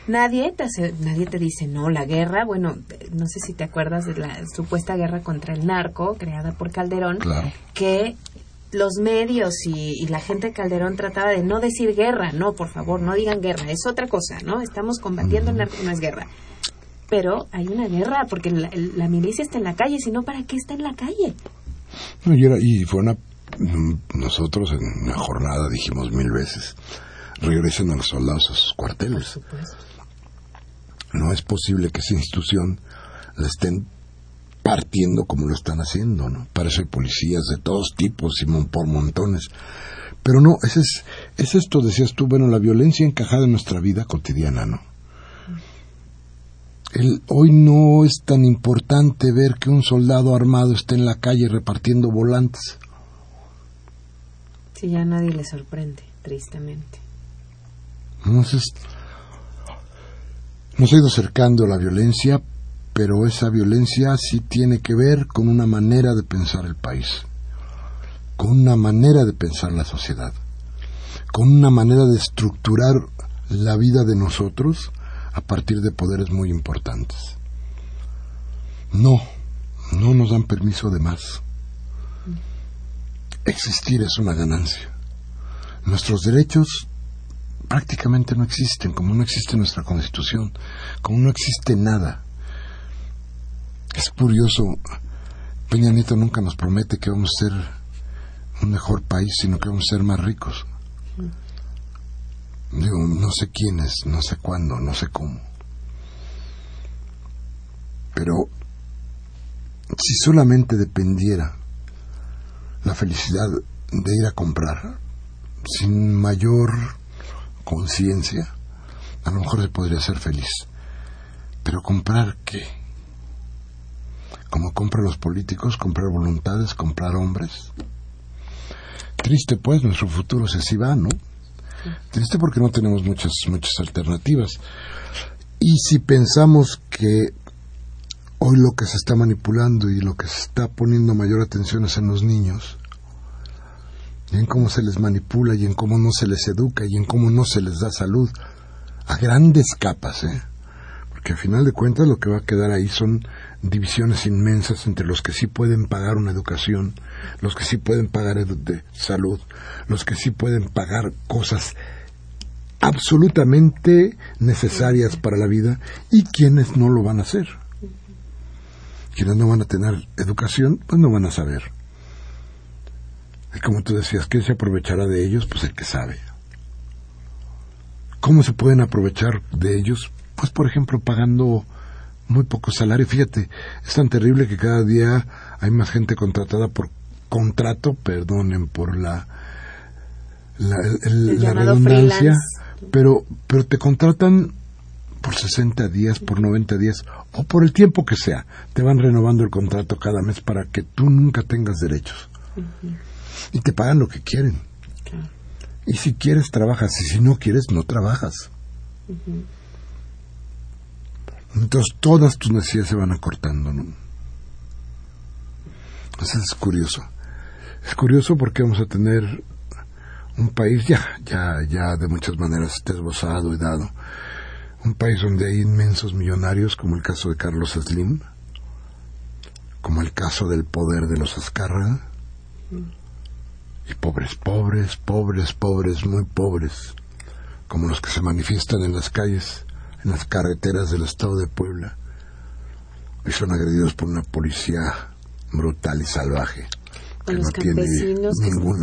B: nadie te hace- nadie te dice, no, la guerra, bueno, no sé si te acuerdas de la supuesta guerra contra el narco creada por Calderón,
A: Claro.
B: que los medios y, y la gente de Calderón trataba de no decir guerra, no, por favor, no digan guerra, es otra cosa, ¿no? Estamos combatiendo el narco, no es guerra. Pero hay una guerra porque la, la milicia está en la calle, si no, ¿para qué está en la calle?
A: No, y, era- y fue una... mm, Nosotros en la jornada dijimos mil veces, regresen a los soldados a sus cuarteles. No es posible que esa institución la estén partiendo como lo están haciendo, ¿no? Para eso hay policías de todos tipos y mon- por montones. Pero no, ese es, es esto, decías tú, bueno, la violencia encajada en nuestra vida cotidiana, ¿no? El, hoy no es tan importante ver que un soldado armado esté en la calle repartiendo volantes.
B: Sí, ya nadie le sorprende, tristemente.
A: Nos ha ido acercando la violencia, pero esa violencia sí tiene que ver con una manera de pensar el país, con una manera de pensar la sociedad, con una manera de estructurar la vida de nosotros a partir de poderes muy importantes. No, no nos dan permiso de más. Existir es una ganancia. Nuestros derechos prácticamente no existen, como no existe nuestra constitución, como no existe nada. Es curioso, Peña Nieto nunca nos promete que vamos a ser un mejor país, sino que vamos a ser más ricos. Digo, no sé quiénes, no sé cuándo, no sé cómo. Pero si solamente dependiera la felicidad de ir a comprar sin mayor conciencia, a lo mejor se podría ser feliz. Pero comprar qué? Como compran los políticos, comprar voluntades, comprar hombres. triste pues, nuestro futuro se así va, ¿no? Triste porque no tenemos muchas, muchas alternativas. Y si pensamos que hoy lo que se está manipulando y lo que se está poniendo mayor atención es en los niños, y en cómo se les manipula y en cómo no se les educa y en cómo no se les da salud, a grandes capas, ¿eh? Porque al final de cuentas lo que va a quedar ahí son divisiones inmensas entre los que sí pueden pagar una educación, los que sí pueden pagar de salud, los que sí pueden pagar cosas absolutamente necesarias para la vida y quienes no lo van a hacer. Quienes no van a tener educación, pues no van a saber. Y como tú decías, ¿quién se aprovechará de ellos? Pues el que sabe. ¿Cómo se pueden aprovechar de ellos? Pues, por ejemplo, pagando muy poco salario. Fíjate, es tan terrible que cada día hay más gente contratada por contrato, perdonen por la, la, el- redundancia,
B: freelance.
A: pero, pero te contratan por 60 días, por 90 días o por el tiempo que sea. Te van renovando el contrato cada mes para que tú nunca tengas derechos. Y te pagan lo que quieren.
B: Claro.
A: Y si quieres, trabajas. Y si no quieres, no trabajas. Entonces todas tus necesidades se van acortando, ¿no? Entonces es curioso. Es curioso porque vamos a tener un país ya, ya, ya de muchas maneras está esbozado y dado. Un país donde hay inmensos millonarios, como el caso de Carlos Slim, como el caso del poder de los Azcárraga, y pobres, pobres, pobres, pobres, muy pobres, como los que se manifiestan en las calles, en las carreteras del estado de Puebla, y son agredidos por una policía brutal y salvaje, que no tiene
B: que-
A: ningún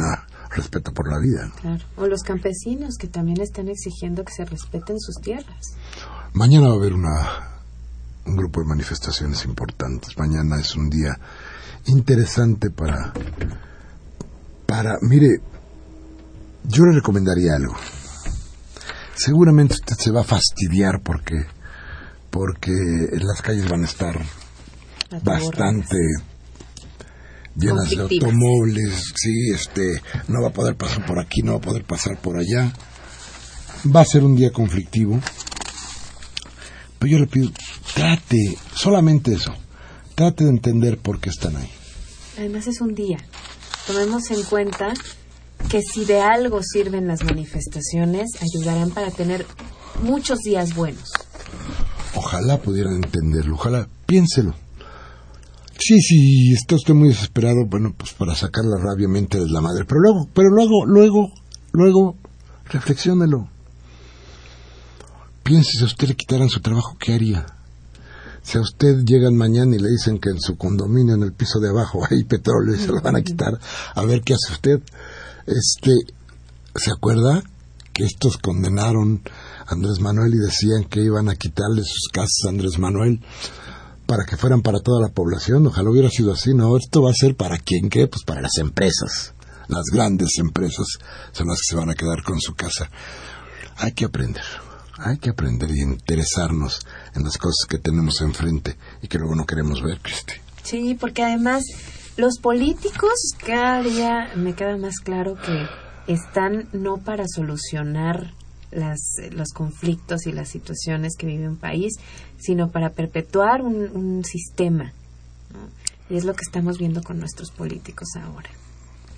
A: respeto por la vida. ¿no?
B: Claro. O los campesinos que también están exigiendo que se respeten sus tierras.
A: Mañana va a haber una, un grupo de manifestaciones importantes. Mañana es un día interesante para, para, mire, yo le recomendaría algo. Seguramente usted se va a fastidiar porque, porque las calles van a estar bastante llenas de automóviles, sí, este, no va a poder pasar por aquí, no va a poder pasar por allá. Va a ser un día conflictivo. Pero yo le pido, trate, solamente eso, trate de entender por qué están ahí.
B: Además es un día. Tomemos en cuenta que si de algo sirven las manifestaciones, ayudarán para tener muchos días buenos.
A: Ojalá pudieran entenderlo, ojalá, piénselo. Sí, sí, está usted muy desesperado, bueno, pues para sacar la rabia mente de la madre, pero luego, pero luego, luego, luego, reflexiónelo. Piense, si a usted le quitaran su trabajo, ¿qué haría? Si a usted llegan mañana y le dicen que en su condominio, en el piso de abajo, hay petróleo y se lo van a quitar, a ver qué hace usted. Este, ¿se acuerda que estos condenaron a Andrés Manuel y decían que iban a quitarle sus casas a Andrés Manuel para que fueran para toda la población? Ojalá hubiera sido así, ¿no? Esto va a ser para quién qué, pues para las empresas. Las grandes empresas son las que se van a quedar con su casa. Hay que aprender, hay que aprender y interesarnos en las cosas que tenemos enfrente y que luego no queremos ver, Cristi.
B: Sí, porque además los políticos cada día me queda más claro que están no para solucionar las, los conflictos y las situaciones que vive un país, sino para perpetuar un, un sistema. ¿no? Y es lo que estamos viendo con nuestros políticos ahora.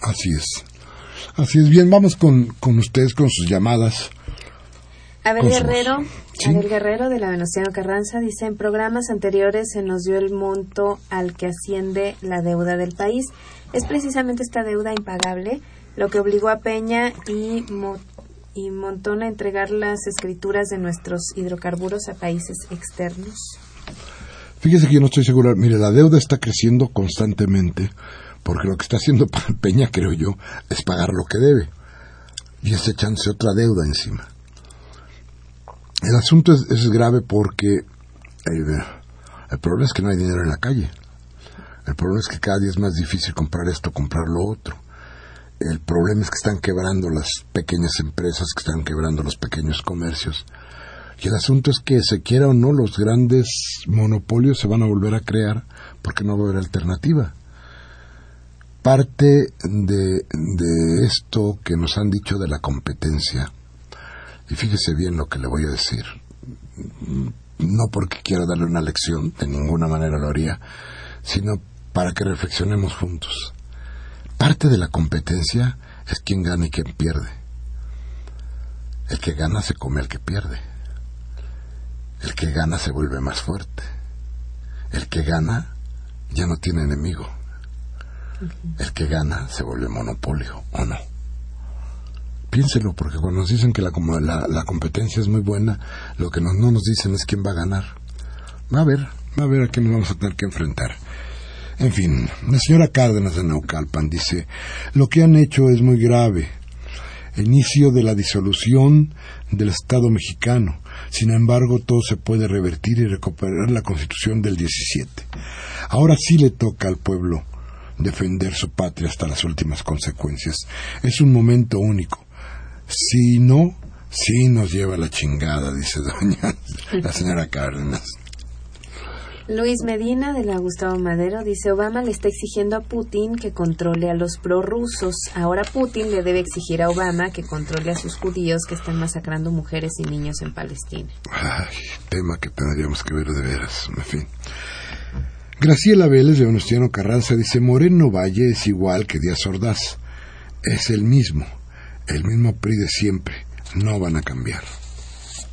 A: Así es. Así es. Bien, vamos con, con ustedes, con sus llamadas.
B: Abel Guerrero,
A: Sí.
B: Abel Guerrero de la Venustiano Carranza dice en programas anteriores se nos dio el monto al que asciende la deuda del país. Es precisamente esta deuda impagable lo que obligó a Peña y, Mo- y Montón a entregar las escrituras de nuestros hidrocarburos a países externos.
A: Fíjese que yo no estoy seguro. Mire, la deuda está creciendo constantemente porque lo que está haciendo Peña, creo yo, es pagar lo que debe y es echándose otra deuda encima. El asunto es, es grave porque eh, el problema es que no hay dinero en la calle. El problema es que cada día es más difícil comprar esto, comprar lo otro. El problema es que están quebrando las pequeñas empresas, que están quebrando los pequeños comercios. Y el asunto es que, se quiera o no, los grandes monopolios se van a volver a crear porque no va a haber alternativa. parte de, de esto que nos han dicho de la competencia, y fíjese bien lo que le voy a decir, no porque quiera darle una lección, de ninguna manera lo haría, sino para que reflexionemos juntos. Parte de la competencia es quien gana y quien pierde. El que gana se come al que pierde. El que gana se vuelve más fuerte. El que gana ya no tiene enemigo. El que gana se vuelve monopolio, ¿o no? Piénselo, porque cuando nos dicen que la, como la, competencia es muy buena, lo que no nos dicen es quién va a ganar. Va a ver, va a ver a quién nos vamos a tener que enfrentar. En fin, la señora Cárdenas de Naucalpan dice, lo que han hecho es muy grave. Inicio de la disolución del Estado mexicano. Sin embargo, todo se puede revertir y recuperar la Constitución del 17. Ahora sí le toca al pueblo defender su patria hasta las últimas consecuencias. Es un momento único. Si no, sí nos lleva la chingada, dice doña la señora Cárdenas.
B: Luis Medina de la Gustavo Madero dice Obama le está exigiendo a Putin que controle a los prorrusos. Ahora Putin le debe exigir a Obama que controle a sus judíos que están masacrando mujeres y niños en Palestina.
A: Ay, tema que tendríamos que ver de veras, en fin. Graciela Vélez de Venustiano Carranza dice, Moreno Valle es igual que Díaz Ordaz. Es el mismo, el mismo PRI de siempre. No van a cambiar.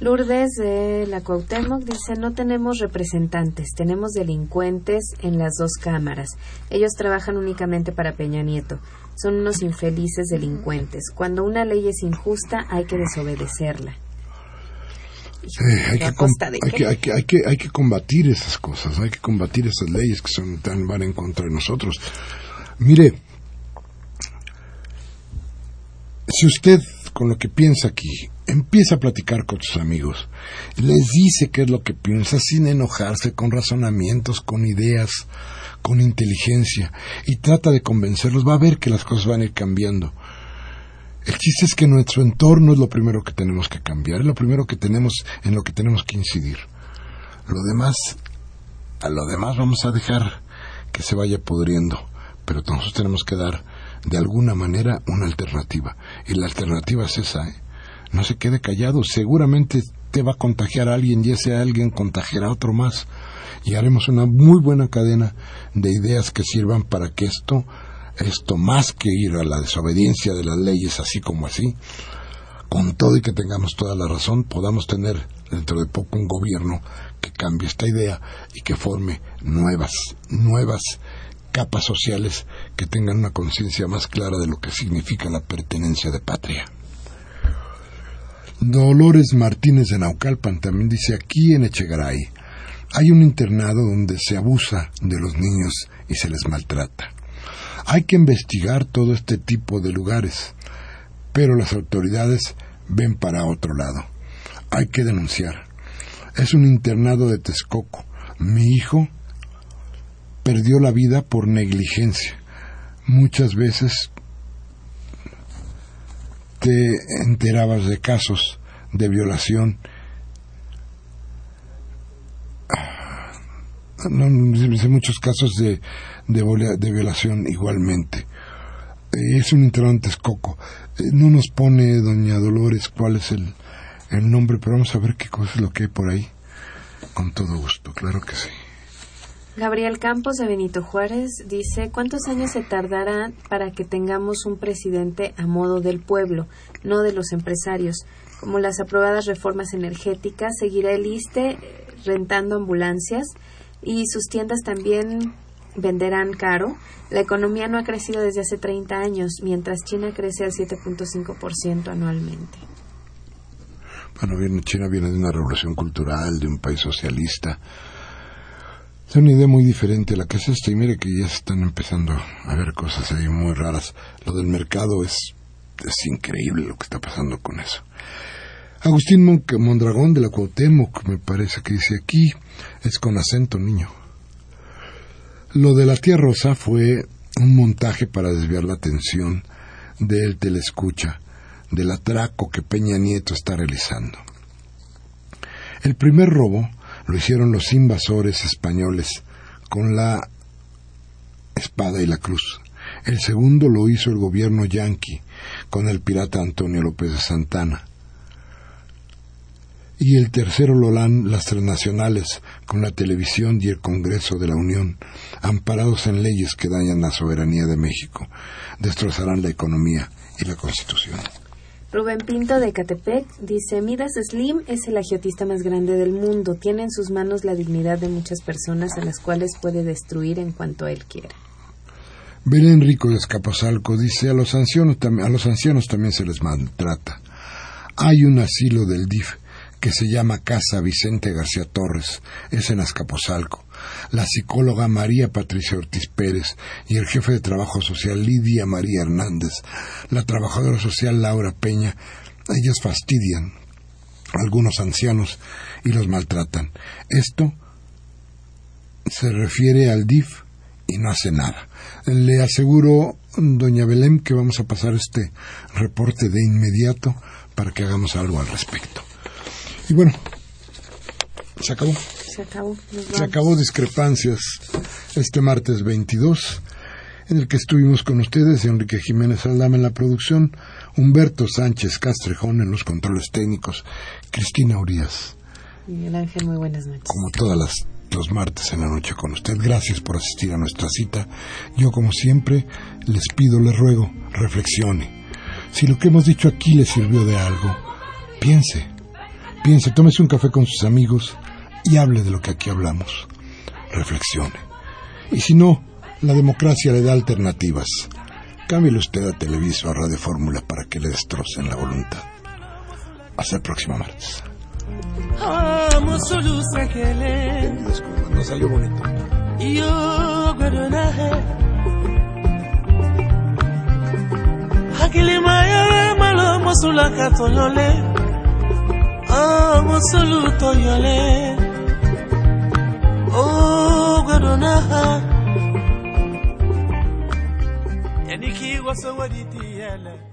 B: Lourdes de la Cuauhtémoc dice no tenemos representantes, tenemos delincuentes en las dos cámaras. Ellos trabajan únicamente para Peña Nieto. Son unos infelices delincuentes. Cuando una ley es injusta hay que desobedecerla.
A: Hay que combatir esas cosas, hay que combatir esas leyes que son tan van en contra de nosotros. Mire, si usted con lo que piensa aquí empieza a platicar con sus amigos, les dice qué es lo que piensa sin enojarse, con razonamientos, con ideas, con inteligencia, y trata de convencerlos, va a ver que las cosas van a ir cambiando. El chiste es que nuestro entorno es lo primero que tenemos que cambiar, es lo primero que tenemos en lo que tenemos que incidir. Lo demás, a lo demás vamos a dejar que se vaya pudriendo, pero nosotros tenemos que dar de alguna manera una alternativa. Y la alternativa es esa, ¿eh? No se quede callado, seguramente te va a contagiar a alguien y ese alguien contagiará a otro más. Y haremos una muy buena cadena de ideas que sirvan para que esto, esto más que ir a la desobediencia de las leyes así como así, con todo y que tengamos toda la razón, podamos tener dentro de poco un gobierno que cambie esta idea y que forme nuevas, nuevas capas sociales que tengan una conciencia más clara de lo que significa la pertenencia de patria. Dolores Martínez de Naucalpan también dice aquí en Echegaray hay un internado donde se abusa de los niños y se les maltrata. Hay que investigar todo este tipo de lugares, pero las autoridades ven para otro lado. Hay que denunciar. Es un internado de Texcoco. Mi hijo perdió la vida por negligencia. Muchas veces te enterabas de casos de violación. No, sé muchos casos de, de, violación igualmente. Eh, Es un internado en Texcoco. Eh, No nos pone doña Dolores cuál es el, el nombre, pero vamos a ver qué cosa es lo que hay por ahí. Con todo gusto, claro que sí.
B: Gabriel Campos de Benito Juárez dice, ¿cuántos años se tardará para que tengamos un presidente a modo del pueblo, no de los empresarios? Como las aprobadas reformas energéticas, seguirá el ISTE eh, rentando ambulancias y sus tiendas también venderán caro. La economía no ha crecido desde hace 30 años, mientras China crece al 7.5% anualmente.
A: Bueno, China viene de una revolución cultural, de un país socialista. Es una idea muy diferente a la que es esta, y mire que ya están empezando a ver cosas ahí muy raras. Lo del mercado es, es increíble lo que está pasando con eso. Agustín Mon- Mondragón de la Cuauhtémoc, me parece que dice aquí, es con acento niño. Lo de la tía Rosa fue un montaje para desviar la atención del telescucha del atraco que Peña Nieto está realizando. El primer robo lo hicieron los invasores españoles con la espada y la cruz. El segundo lo hizo el gobierno yanqui con el pirata Antonio López de Santana. Y el tercero lo dan las transnacionales con la televisión y el Congreso de la Unión, amparados en leyes que dañan la soberanía de México, destrozarán la economía y la Constitución.
B: Rubén Pinto de Catepec dice, Midas Slim es el agiotista más grande del mundo. Tiene en sus manos la dignidad de muchas personas a las cuales puede destruir en cuanto él quiera.
A: Belén Rico de Escaposalco dice, a los, ancianos, a los ancianos también se les maltrata. Hay un asilo del DIF que se llama Casa Vicente García Torres, es en Azcapotzalco. La psicóloga María Patricia Ortiz Pérez y el jefe de trabajo social Lidia María Hernández, la trabajadora social Laura Peña, ellas fastidian a algunos ancianos y los maltratan. Esto se refiere al DIF y no hace nada. Le aseguro, doña Belén, que vamos a pasar este reporte de inmediato para que hagamos algo al respecto. Y bueno, se acabó.
B: Se acabó.
A: Se Discrepancias este martes 22, en el que estuvimos con ustedes, Enrique Jiménez Aldama en la producción, Humberto Sánchez Castrejón en los controles técnicos, Cristina Urias,
B: Miguel Ángel, muy buenas noches.
A: como todas las los martes en la noche con usted. Gracias por asistir a nuestra cita. Yo, como siempre, les pido, les ruego, reflexione. Si lo que hemos dicho aquí le sirvió de algo, piense, piense, tómese un café con sus amigos y hable de lo que aquí hablamos. Reflexione. Y si no, la democracia le da alternativas. Cámbiale usted a Televisa o a Radio Fórmula para que le destrocen la voluntad. Hasta el próximo martes. No salió bonito.
C: Yo. Hakili mayere malo musulu toyole. Yaniki was a what it